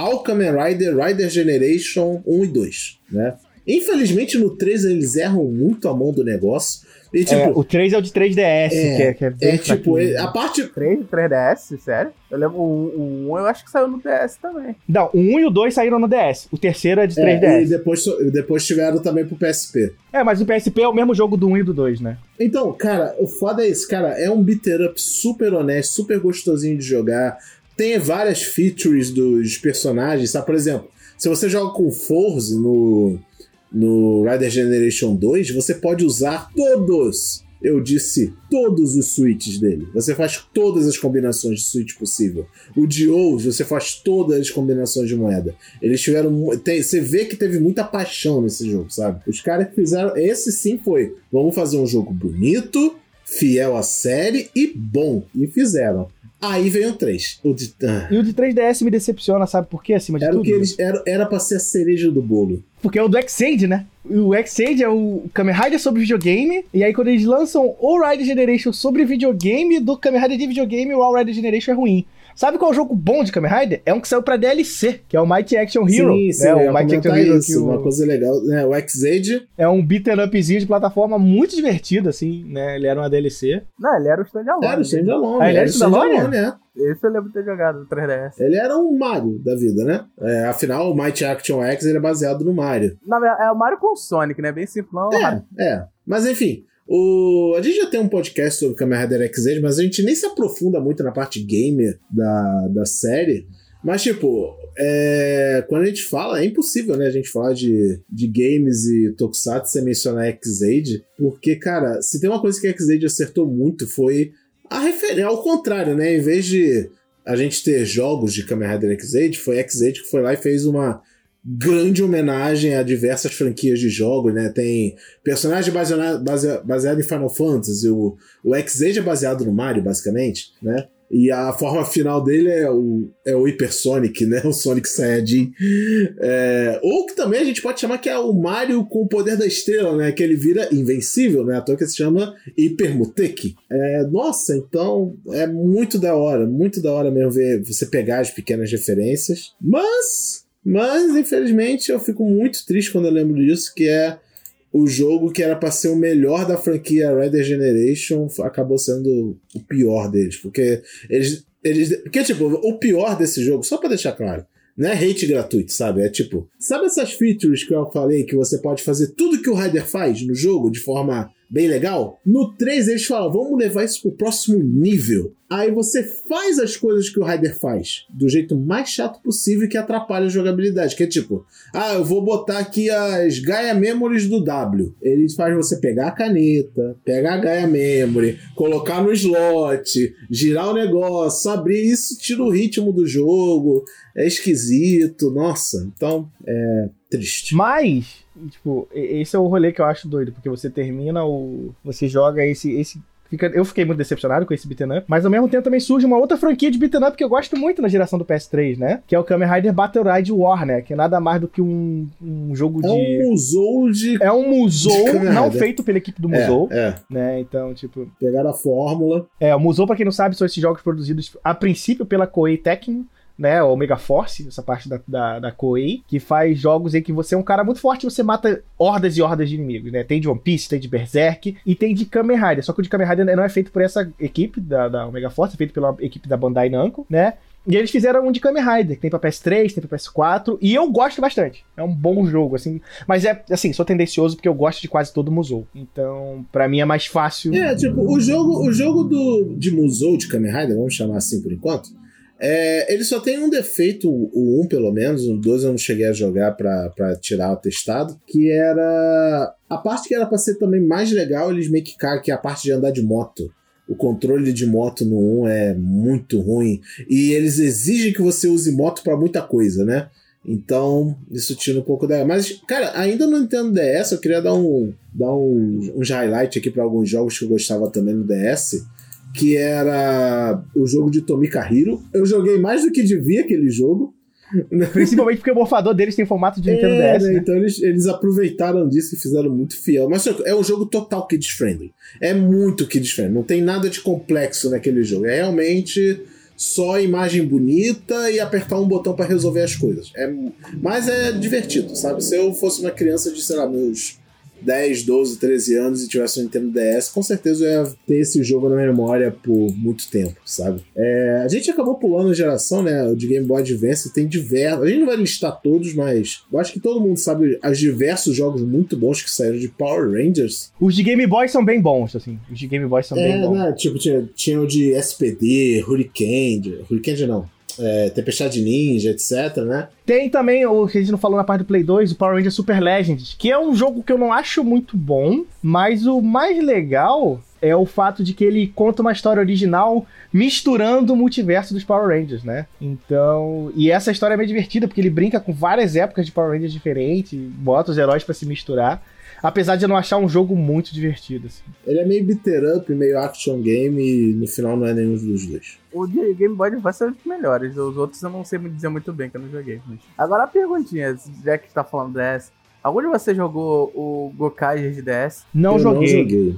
Rider Rider Generation 1 e 2, né? Infelizmente no 3 eles erram muito a mão do negócio. E, É, tipo, o 3 é o de 3DS, É, que é, que é é, tipo, fraquinho. a parte. 3, 3DS, sério? Eu lembro o, o 1 eu acho que saiu no DS também. Não, o 1 e o 2 saíram no DS. O terceiro é de É, 3DS. e depois, depois tiveram também pro PSP. É, mas o PSP é o mesmo jogo do 1 e do 2, né? Então, cara, o foda é isso, cara. É um beater up super honesto, super gostosinho de jogar. Tem várias features dos personagens, sabe? Por exemplo, se você joga com Force no, no Rider Generation 2, você pode usar todos, eu disse, todos os switches dele. Você faz todas as combinações de switch possível. O Dio, você faz todas as combinações de moeda. Eles tiveram. Tem, você vê que teve muita paixão nesse jogo, sabe? Os caras que fizeram. Esse sim foi. Vamos fazer um jogo bonito, fiel à série e bom. E fizeram. Aí veio o 3. O de. ah. E o de 3DS me decepciona, sabe por quê? Acima de Era tudo? que eles. Era, era pra ser a cereja do bolo. Porque é o do X-Aid, né? O X-Aid é o Kamen Rider sobre videogame. E aí, quando eles lançam o Rider Generation sobre videogame, do Kamen Rider de videogame, o All Rider Generation é ruim. Sabe qual é o jogo bom de Kamen Rider? É um que saiu pra DLC, que é o Mighty Action Hero. sim, sim, né? O ia Mighty Action Hero isso. que o- Uma coisa legal. Né? O X-Aid. é um beat'em upzinho de plataforma muito divertido, assim, né? Ele era uma DLC. Não, ele era o standalone. Era o Standalone. Ah, ele era o standalone? é. Esse eu lembro de ter jogado no 3DS. Ele era um Mario da vida, né? É, afinal, o Mighty Action X ele é baseado no Mario. Na verdade, é o Mario com o Sonic, né? Bem simplão. É, é. Mas enfim, o... a gente já tem um podcast sobre Kamen Rider X-Age, mas a gente nem se aprofunda muito na parte gamer da, da série. Mas, tipo, é, quando a gente fala, é impossível, né? A gente falar de, de games e Tokusatsu sem mencionar X-Age, porque, cara, se tem uma coisa que a X-Age acertou muito foi a referência. Ao contrário, né? Em vez de a gente ter jogos de Kamen Rider X-Age, foi X-Age que foi lá e fez uma grande homenagem a diversas franquias de jogos, né? Tem personagem baseado, base- baseado em Final Fantasy, o, o X-Age é baseado no Mario, basicamente, né? E a forma final dele é o, é o Hyper Sonic, né? O Sonic Saiyajin. É, ou que também a gente pode chamar que é o Mario com o poder da estrela, né? Que ele vira invencível, né? À toa que se chama Hyper Muteki. É, nossa, então é muito da hora, muito da hora mesmo ver você pegar as pequenas referências. Mas, mas infelizmente eu fico muito triste quando eu lembro disso, que é o jogo que era pra ser o melhor da franquia Rider Generation acabou sendo o pior deles, porque eles eles porque tipo, o pior desse jogo, só pra deixar claro, não é hate gratuito, sabe? É tipo, sabe essas features que eu falei que você pode fazer tudo que o Rider faz no jogo de forma bem legal? No 3 eles falam, vamos levar isso pro próximo nível. Aí você faz as coisas que o Rider faz do jeito mais chato possível que atrapalha a jogabilidade. Que é tipo, ah, eu vou botar aqui as Gaia Memories do W. Ele faz você pegar a caneta, pegar a Gaia Memory, colocar no slot, girar o negócio, abrir isso, tira o ritmo do jogo. É esquisito, nossa. Então, é triste. Mas, tipo, esse é o rolê que eu acho doido, porque você termina o. Você joga esse. esse fica, eu fiquei muito decepcionado com esse beat'em up, mas ao mesmo tempo também surge uma outra franquia de beat'em up que eu gosto muito na geração do PS3, né? Que é o Kamen Rider Battle Ride War, né? Que é nada mais do que um, um jogo É de. um musou de. É um Musou, não feito pela equipe do Musou, É, é. né? Então, tipo. Pegaram a fórmula. É, o Musou, pra quem não sabe, são esses jogos produzidos a princípio pela Koei Tecmo, né? O Omega Force, essa parte da, da, da Koei, que faz jogos em que você é um cara muito forte você mata hordas e hordas de inimigos, né? Tem de One Piece, tem de Berserk e tem de Kamen Rider. Só que o de Kamen Rider não é feito por essa equipe da, da Omega Force, é feito pela equipe da Bandai Namco, né? E eles fizeram um de Kamen Rider, que tem pra PS3, tem pra PS4, e eu gosto bastante. É um bom jogo, assim. Mas é, assim, sou tendencioso porque eu gosto de quase todo Musou. Então, pra mim é mais fácil. É, tipo, o jogo, o jogo do, de Musou de Kamen Rider, vamos chamar assim por enquanto, é, ele só tem um defeito, o 1 pelo menos, o 2 eu não cheguei a jogar pra tirar o testado, que era. A parte que era pra ser também mais legal, eles meio que cagam, que é a parte de andar de moto. O controle de moto no 1 é muito ruim. E eles exigem que você use moto pra muita coisa, né? Então, isso tira um pouco da. Mas, cara, ainda no Nintendo DS, eu queria dar um, dar um, uns highlights aqui pra alguns jogos que eu gostava também no DS. Que era o jogo de Tomika Hero. Eu joguei mais do que devia aquele jogo. Principalmente porque o morfador deles tem formato de Nintendo É, DS, né? né? Então eles, eles aproveitaram disso e fizeram muito fiel. Mas é um jogo total kids friendly. É muito kids friendly. Não tem nada de complexo naquele jogo. É realmente só imagem bonita e apertar um botão para resolver as coisas. É, mas é divertido, sabe? Se eu fosse uma criança de, sei lá, meus 10, 12, 13 anos e tivesse um Nintendo DS, com certeza eu ia ter esse jogo na memória por muito tempo, sabe? É, a gente acabou pulando a geração, né? O de Game Boy Advance tem diversos. A gente não vai listar todos, mas eu acho que todo mundo sabe os diversos jogos muito bons que saíram de Power Rangers. Os de Game Boy são bem bons, assim. Os de Game Boy são é, bem bons. Né? Tipo, tinha, tinha o de SPD, Hurricane. Hurricane não é, Tempestade Ninja, etc, né? Tem também o que a gente não falou na parte do Play 2, o Power Rangers Super Legends, que é um jogo que eu não acho muito bom, mas o mais legal é o fato de que ele conta uma história original misturando o multiverso dos Power Rangers, né? Então, e essa história é bem divertida porque ele brinca com várias épocas de Power Rangers diferentes, bota os heróis para se misturar. Apesar de eu não achar um jogo muito divertido. Assim. Ele é meio beater up, meio action game e no final não é nenhum dos dois. O de Game Boy Advance é um dos melhores. Os outros eu não sei dizer muito bem, que eu não joguei. Mas... Agora a perguntinha, já que tá falando DS. Algum de vocês jogou o Gokai de DS? Não eu joguei. Não joguei.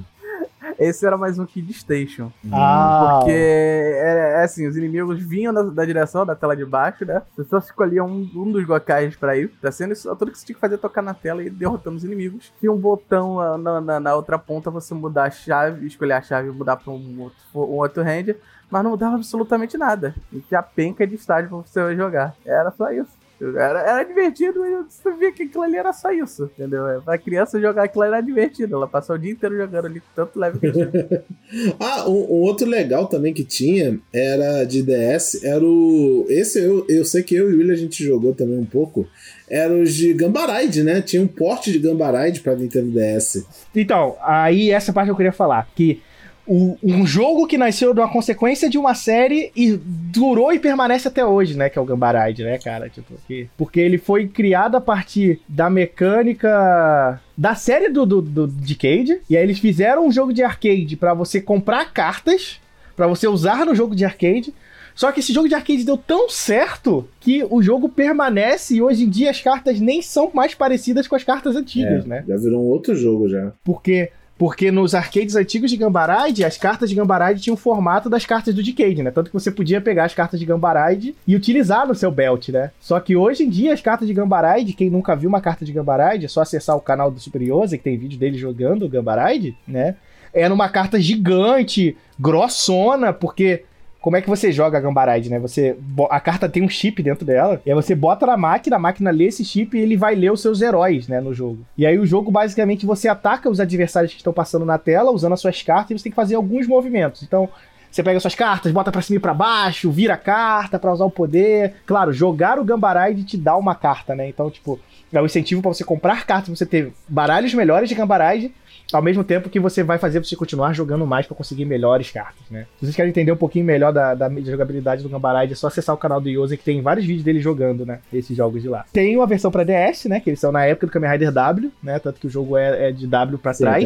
Esse era mais um Kid Station. Ah. Porque é, é assim, os inimigos vinham da, da, direção da tela de baixo, né? Você só escolhia um, um dos gokais pra ir. Tá sendo isso, tudo que você tinha que fazer é tocar na tela e derrotando os inimigos. Tinha um botão ah, na, na, na, outra ponta, você mudar a chave, escolher a chave e mudar pra um outro, um outro ranger. Mas não mudava absolutamente nada. E tinha penca de estágio pra você jogar. Era só isso. Era, era divertido, mas você via que aquilo ali era só isso, entendeu? É, pra criança jogar aquilo era divertido. Ela passou o dia inteiro jogando ali, tanto leve que tinha. ah, um, um, outro legal também que tinha era de DS, era o. Esse eu, eu sei que eu e o William a gente jogou também um pouco. Era os de Gambaride, né? Tinha um porte de Gambaride pra Nintendo DS. Então, aí essa parte eu queria falar. Que o, um jogo que nasceu de uma consequência de uma série e durou e permanece até hoje, né? Que é o Gambaride, né, cara? Tipo, que, porque ele foi criado a partir da mecânica da série do, do, do Decade. E aí eles fizeram um jogo de arcade para você comprar cartas, para você usar no jogo de arcade. Só que esse jogo de arcade deu tão certo que o jogo permanece e hoje em dia as cartas nem são mais parecidas com as cartas antigas, é, né? Já virou um outro jogo já. Porque porque nos arcades antigos de Gambaride, as cartas de Gambaride tinham o formato das cartas do Decade, né? Tanto que você podia pegar as cartas de Gambaride e utilizar no seu belt, né? Só que hoje em dia as cartas de Gambaride, quem nunca viu uma carta de Gambaride, é só acessar o canal do Superiosa, que tem vídeo dele jogando Gambaride, né? É numa carta gigante, grossona, porque como é que você joga a Gambaride, né? Você a carta tem um chip dentro dela, e aí você bota na máquina, a máquina lê esse chip e ele vai ler os seus heróis, né, no jogo. E aí o jogo basicamente você ataca os adversários que estão passando na tela usando as suas cartas e você tem que fazer alguns movimentos. Então, você pega suas cartas, bota para cima e para baixo, vira a carta para usar o poder. Claro, jogar o Gambaride te dá uma carta, né? Então, tipo, é o incentivo para você comprar cartas, você ter baralhos melhores de Gambaride ao mesmo tempo que você vai fazer você continuar jogando mais para conseguir melhores cartas, né? Se vocês querem entender um pouquinho melhor da, da jogabilidade do Gambaride, é só acessar o canal do Yosa que tem vários vídeos dele jogando, né? Esses jogos de lá. Tem uma versão para DS, né? Que eles são na época do Kamen Rider W, né? Tanto que o jogo é, é de W para trás.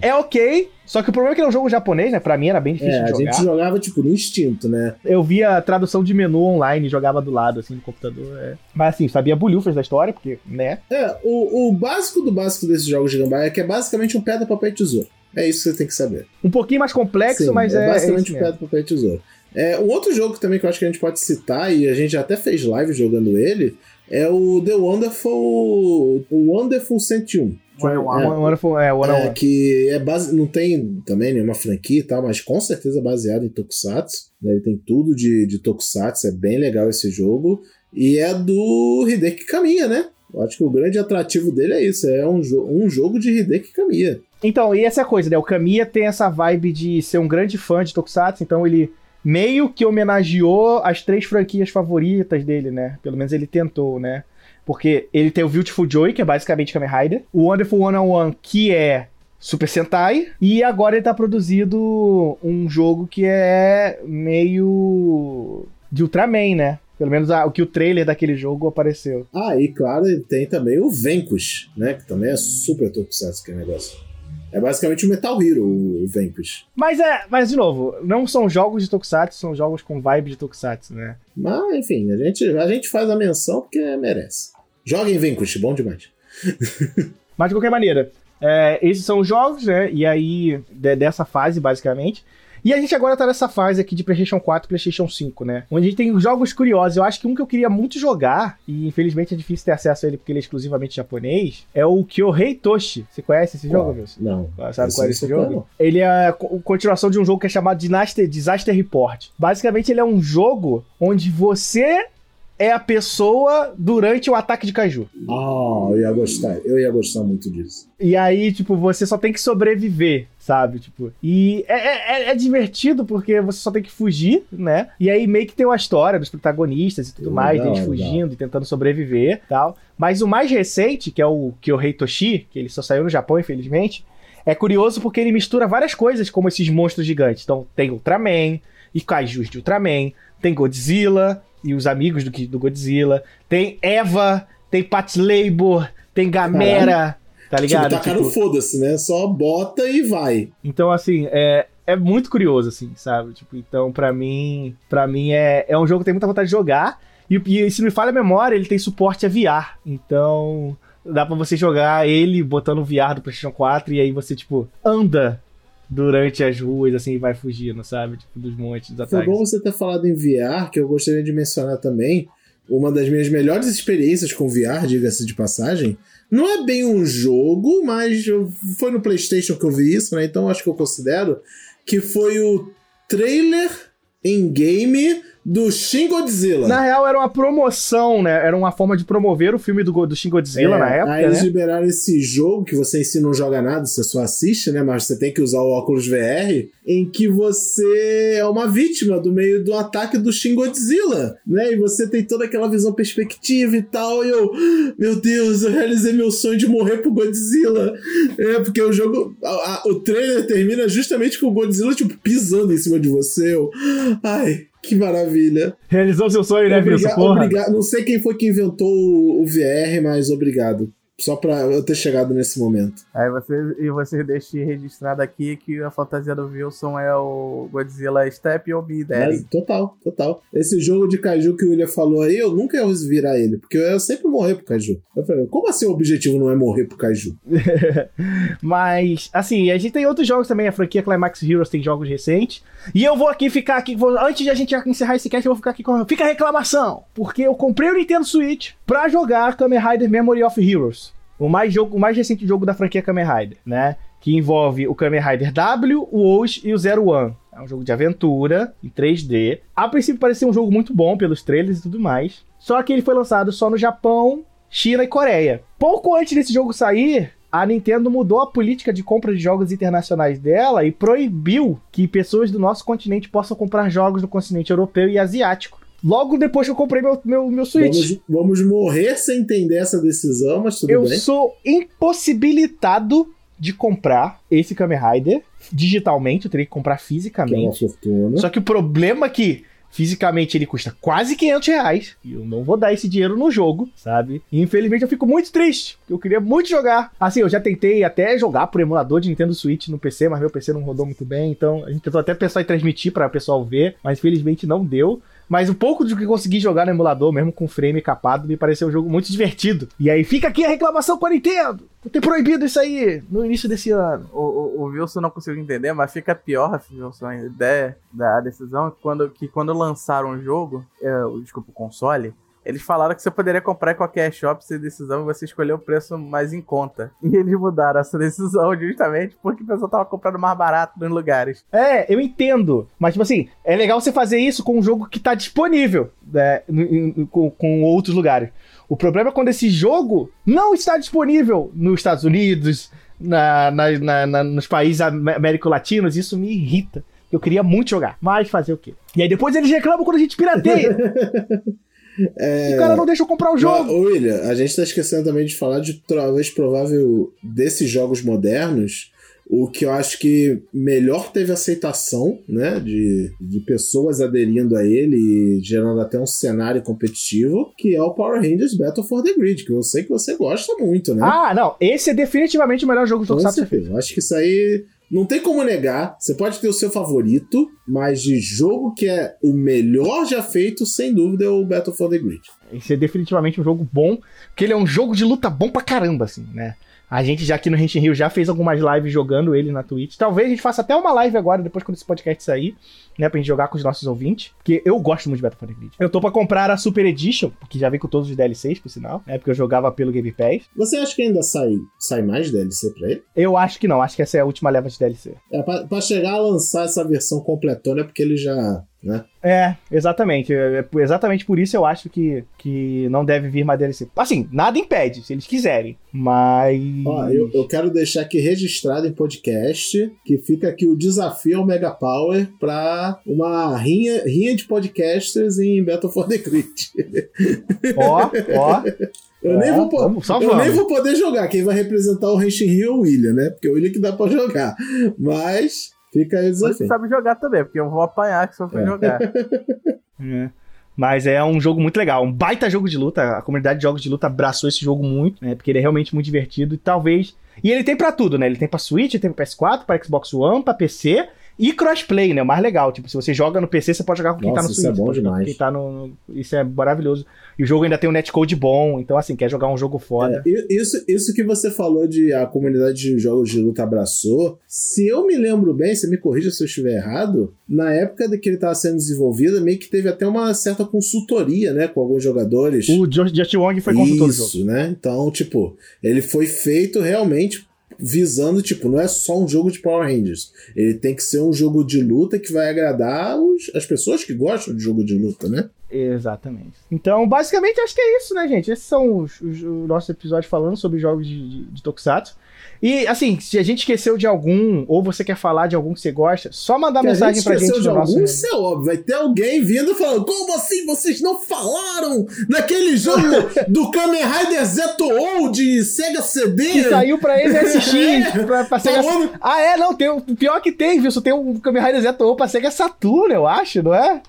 É ok, só que o problema é que ele é um jogo japonês, né? Pra mim era bem difícil é, de jogar. A gente jogava, tipo, no instinto, né? Eu via tradução de menu online, jogava do lado, assim, no computador. É. Mas assim, sabia bolhufas da história, porque, né? É, o, o básico do básico desses jogos de Gambá é que é basicamente um pedra, papel e tesouro. É isso que você tem que saber. Um pouquinho mais complexo, Sim, mas é. É basicamente é pedra, papel e tesouro. É, um outro jogo também que eu acho que a gente pode citar, e a gente até fez live jogando ele, é o The Wonderful. O Wonderful 101. One, one, é, Wonderful, é, one é, que é base, não tem também nenhuma franquia e tal, mas com certeza baseado em Tokusatsu. Né? Ele tem tudo de, de Tokusatsu, é bem legal esse jogo. E é do Hideki Kamiya, né? Eu acho que o grande atrativo dele é isso, é um, jo um jogo de Hideki Kamiya. Então, e essa é a coisa, né? O Kamiya tem essa vibe de ser um grande fã de Tokusatsu, então ele meio que homenageou as três franquias favoritas dele, né? Pelo menos ele tentou, né? Porque ele tem o Beautiful Joy, que é basicamente Kamen Rider, o Wonderful One on One, que é Super Sentai, e agora ele tá produzindo um jogo que é meio de Ultraman, né? Pelo menos a, o que o trailer daquele jogo apareceu. Ah, e claro, tem também o Venkus, né? Que também é super tokusatsu aquele negócio. É basicamente o Metal Hero, o Vanquish. Mas é, mas de novo, não são jogos de Tokusatsu, são jogos com vibe de Tokusatsu, né? Mas, enfim, a gente, a gente faz a menção porque merece. Joguem Vanquish, bom demais. mas de qualquer maneira, é, esses são os jogos, né? E aí, de, dessa fase, basicamente. E a gente agora tá nessa fase aqui de PlayStation 4 e PlayStation 5, né? Onde a gente tem jogos curiosos. Eu acho que um que eu queria muito jogar, e infelizmente é difícil ter acesso a ele porque ele é exclusivamente japonês, é o Kyohei Toshi. Você conhece esse jogo, Wilson? Não. Sabe Esse qual é eu esse jogo? não. Ele é a co- continuação de um jogo que é chamado Disaster, Disaster Report. Basicamente, ele é um jogo onde você é a pessoa durante o ataque de Kaiju. Ah, eu ia gostar. Eu ia gostar muito disso. E aí, tipo, você só tem que sobreviver, sabe? Tipo, e é, é- é- é divertido porque você só tem que fugir, né? E aí meio que tem uma história dos protagonistas e tudo Legal, mais, deles fugindo e tentando sobreviver e tal. Mas o mais recente, que é o Kyohei Toshi, que ele só saiu no Japão, infelizmente, é curioso porque ele mistura várias coisas, como esses monstros gigantes. Então, tem Ultraman, e kaijus de Ultraman, tem Godzilla e os amigos do, do Godzilla, tem Eva, tem Pat Labor, tem Gamera, tá ligado? tipo, tacaram Tipo, foda-se, né? Só bota e vai. então, assim, é, é muito curioso, assim, sabe? Tipo, então, pra mim, para mim é, é um jogo que tenho muita vontade de jogar. E, e se me falha a memória, ele tem suporte a VR. Então, dá pra você jogar ele botando o VR do PlayStation 4 e aí você, tipo, anda durante as ruas, assim, e vai fugindo, sabe? Tipo, dos montes, dos Foi ataques. bom você ter falado em VR, que eu gostaria de mencionar também. Uma das minhas melhores experiências com VR, diga-se de passagem. Não é bem um jogo, mas foi no PlayStation que eu vi isso, né? Então acho que eu considero que foi o trailer em game do Shin Godzilla. Na real, era uma promoção, né? Era uma forma de promover o filme do, do Shin Godzilla É, na época, Aí eles né? liberaram esse jogo que você em si não joga nada, você só assiste, né? Mas você tem que usar o óculos VR, em que você é uma vítima do meio do ataque do Shin Godzilla, né? E você tem toda aquela visão perspectiva e tal. E eu, meu Deus, eu realizei meu sonho de morrer pro Godzilla. É, porque o jogo, a- a- o trailer termina justamente com o Godzilla, tipo, pisando em cima de você. Eu, ai. Que maravilha. Realizou seu sonho, né, Wilson? Obriga- Porra. obrigado. Não sei quem foi que inventou o o VR, mas obrigado. Só pra eu ter chegado nesse momento. Aí você, e você deixa registrado aqui que a fantasia do Wilson é o Godzilla Step ou Daddy. Mas, total, total. Esse jogo de Kaiju que o William falou aí, eu nunca ia virar ele, porque eu ia sempre morrer pro Kaiju. Eu falei, como assim o objetivo não é morrer pro Kaiju? Mas, assim, a gente tem outros jogos também. A franquia Climax Heroes tem jogos recentes. E eu vou aqui ficar aqui. vou- antes de a gente encerrar esse cast, eu vou ficar aqui com. Fica a reclamação! Porque eu comprei o Nintendo Switch pra jogar Kamen Rider Memory of Heroes. O mais, jogo, o mais recente jogo da franquia Kamen Rider, né? Que envolve o Kamen Rider W, o Osh e o Zero One. É um jogo de aventura em 3D. A princípio parecia um jogo muito bom pelos trailers e tudo mais. Só que ele foi lançado só no Japão, China e Coreia. Pouco antes desse jogo sair, a Nintendo mudou a política de compra de jogos internacionais dela e proibiu que pessoas do nosso continente possam comprar jogos no continente europeu e asiático. Logo depois que eu comprei meu, meu, meu Switch. Vamos, vamos morrer sem entender essa decisão, mas tudo eu bem. sou impossibilitado de comprar esse Kamen Rider digitalmente, eu teria que comprar Que é uma fisicamente. fortuna. Só que o problema é que fisicamente ele custa quase 500 reais. E eu não vou dar esse dinheiro no jogo, sabe? E infelizmente eu fico muito triste. porque Eu queria muito jogar. Assim, eu já tentei até jogar por emulador de Nintendo Switch no PC, mas meu PC não rodou muito bem. Então a gente tentou até pensar em transmitir para o pessoal ver, mas infelizmente não deu. Mas o pouco de que consegui jogar no emulador, mesmo com frame capado, me pareceu um jogo muito divertido. E aí fica aqui a reclamação com a Nintendo. Por ter proibido isso aí no início desse ano. O, o, o Wilson não conseguiu entender, mas fica pior, Wilson, a ideia da decisão quando, que quando lançaram o jogo, é, desculpa, o console, eles falaram que você poderia comprar em qualquer shop sem decisão e você escolher o preço mais em conta. E eles mudaram essa decisão justamente porque o pessoal tava comprando mais barato nos lugares. É, eu entendo. Mas, tipo assim, é legal você fazer isso com um jogo que tá disponível né, com, com outros lugares. O problema é quando esse jogo não está disponível nos Estados Unidos, na, na- na- nos países am- américo-latinos. Isso me irrita. Eu queria muito jogar, mas fazer o quê? E aí depois eles reclamam quando a gente pirateia. É... O cara não deixa eu comprar o jogo. Ô, William, a gente tá esquecendo também de falar de talvez provável desses jogos modernos. O que eu acho que melhor teve aceitação, né? De, de pessoas aderindo a ele e gerando até um cenário competitivo, que é o Power Rangers Battle for the Grid, que eu sei que você gosta muito, né? Ah, não. Esse é definitivamente o melhor jogo do Com Tokusatsu. certeza. Eu acho que isso aí não tem como negar. Você pode ter o seu favorito, mas de jogo que é o melhor já feito, sem dúvida, é o Battle for the Grid. Esse é definitivamente um jogo bom, porque ele é um jogo de luta bom pra caramba, assim, né? A gente já aqui no Renshin Rio já fez algumas lives jogando ele na Twitch. Talvez a gente faça até uma live agora, depois quando esse podcast sair, né? Pra gente jogar com os nossos ouvintes. Porque eu gosto muito de Battlefield Grid. Eu tô pra comprar a Super Edition, que já vem com todos os DLCs, por sinal, né? Porque eu jogava pelo Game Pass. Você acha que ainda sai, sai mais DLC pra ele? Eu acho que não, acho que essa é a última leva de DLC. É, pra, pra chegar a lançar essa versão completona é porque ele já. Né? É, exatamente. É, é exatamente por isso eu acho que, que não deve vir mais DLC. Assim, nada impede, se eles quiserem. Mas. Ó, eu, eu quero deixar aqui registrado em podcast que fica aqui o desafio ao Mega Power pra uma rinha, rinha de podcasters em Battle for the Grid. Ó, ó. Eu, nem, vou, vamos, eu nem vou poder jogar. Quem vai representar o Henshin Rio é o William, né? Porque é o William que dá pra jogar. Mas fica aí desafio. Você sabe jogar também, porque eu vou apanhar que só for é. jogar. é. Mas é um jogo muito legal, um baita jogo de luta. A comunidade de jogos de luta abraçou esse jogo muito, né? Porque ele é realmente muito divertido e talvez. E ele tem para tudo, né? Ele tem pra Switch, tem pra PS4, pra Xbox One, pra PC e crossplay, né? O mais legal. Tipo, se você joga no PC, você pode jogar com quem Nossa, tá no Switch. Isso é bom demais. Quem tá no, Isso é maravilhoso. E o jogo ainda tem um netcode bom. Então, assim, quer jogar um jogo foda. É, isso, isso que você falou de a comunidade de jogos de luta abraçou. Se eu me lembro bem, você me corrija se eu estiver errado, na época de que ele estava sendo desenvolvido, meio que teve até uma certa consultoria, né? Com alguns jogadores. O Just Wong foi consultor isso, do jogo. né? Então, tipo, ele foi feito realmente visando, tipo, não é só um jogo de Power Rangers. Ele tem que ser um jogo de luta que vai agradar os, as pessoas que gostam de jogo de luta, né? Exatamente. Então, basicamente, acho que é isso, né, gente? Esses são os, os, os nossos episódios falando sobre jogos de, de, de Tokusatsu. E, assim, se a gente esqueceu de algum, ou você quer falar de algum que você gosta, só mandar que mensagem pra gente. de algum, isso é óbvio. Vai ter alguém vindo falando, como assim vocês não falaram naquele jogo do Kamen Rider Zeto de Sega CD? Que saiu pra SSX, é, pra, pra Sega... Falando... Ah, é, não, tem, o pior que tem, viu? Só tem um Kamen Rider Zeto pra Sega Saturn, eu acho, não é?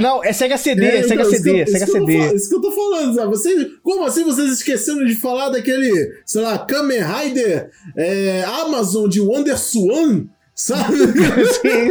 Não, é Sega CD, é, Sega então, CD, isso Sega CD. Falo, isso que eu tô falando, sabe? Vocês, como assim vocês esqueceram de falar daquele, sei lá, Kamen Rider é, Amazon de Wonder Swan? Sabe? Sim.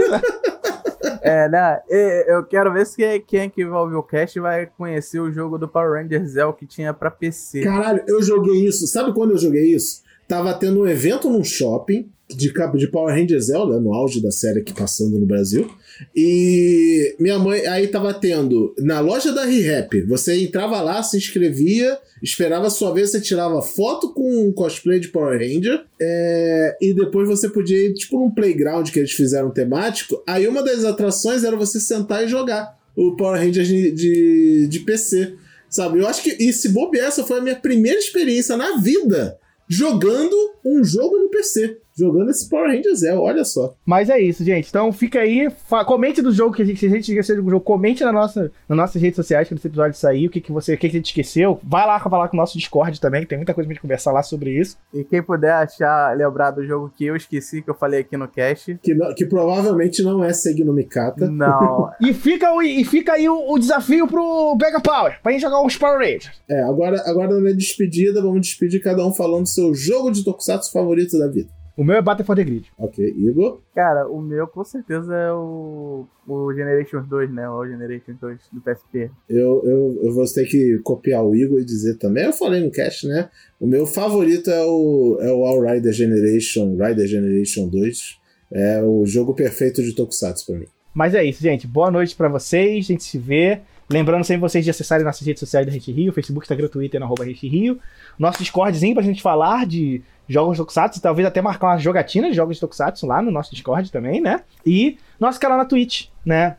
é, né? Eu quero ver se quem é que vai ouvir o cast vai conhecer o jogo do Power Rangers Zell que tinha pra PC. Caralho, eu joguei isso. Sabe quando eu joguei isso? Tava tendo um evento num shopping de, de Power Rangers Zelda, no auge da série aqui passando no Brasil. E minha mãe aí tava tendo na loja da ReHap, você entrava lá, se inscrevia, esperava a sua vez, você tirava foto com um cosplay de Power Ranger, é, e depois você podia ir tipo num playground que eles fizeram temático. Aí uma das atrações era você sentar e jogar o Power Rangers de, de, de PC. Sabe, eu acho que, e se bobear, essa foi a minha primeira experiência na vida jogando um jogo no PC jogando esse Power Rangers é, olha só. Mas é isso, gente. Então fica aí, comente do jogo que a gente, se a gente esqueceu do jogo, comente na nossa, nas nossas redes sociais quando esse episódio sair, o que, que você, o que, que a gente esqueceu. Vai lá falar com o nosso Discord também, tem muita coisa pra gente conversar lá sobre isso. E quem puder achar, lembrar do jogo que eu esqueci, que eu falei aqui no cast. Que, não, que provavelmente não é Segno Mikata. Não. e, fica, e fica aí o, o, desafio pro Mega Power, pra gente jogar uns Power Rangers. É, agora, agora na despedida, vamos despedir cada um falando do seu jogo de Tokusatsu favorito da vida. O meu é Battle for the Grid. Ok, Igor? Cara, o meu com certeza é o, o Generations 2, né? O Generations 2 do PSP. Eu, eu, eu vou ter que copiar o Igor e dizer também. Eu falei no cast, né? O meu favorito é o, é o All Rider Generation, Rider Generation 2. É o jogo perfeito de Tokusatsu pra mim. Mas é isso, gente. Boa noite para vocês. A gente se vê. Lembrando sempre vocês de acessarem nossas redes sociais da Rede Rio, Facebook, Instagram, Twitter, no arroba Rede Rio. Nosso Discordzinho pra gente falar de jogos de Tokusatsu, talvez até marcar uma jogatina de jogos de Tokusatsu lá no nosso Discord também, né? E nosso canal na Twitch, né?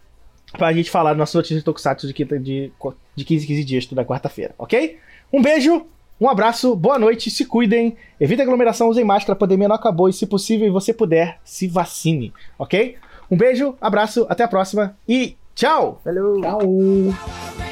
Pra gente falar do nosso notícia de Tokusatsu de, quinta, de, de 15 15 dias, toda quarta-feira, ok? Um beijo, um abraço, boa noite, se cuidem, evite aglomeração, usem máscara, a pandemia não acabou e se possível e você puder, se vacine, ok? Um beijo, abraço, até a próxima e tchau! Valeu! Tchau!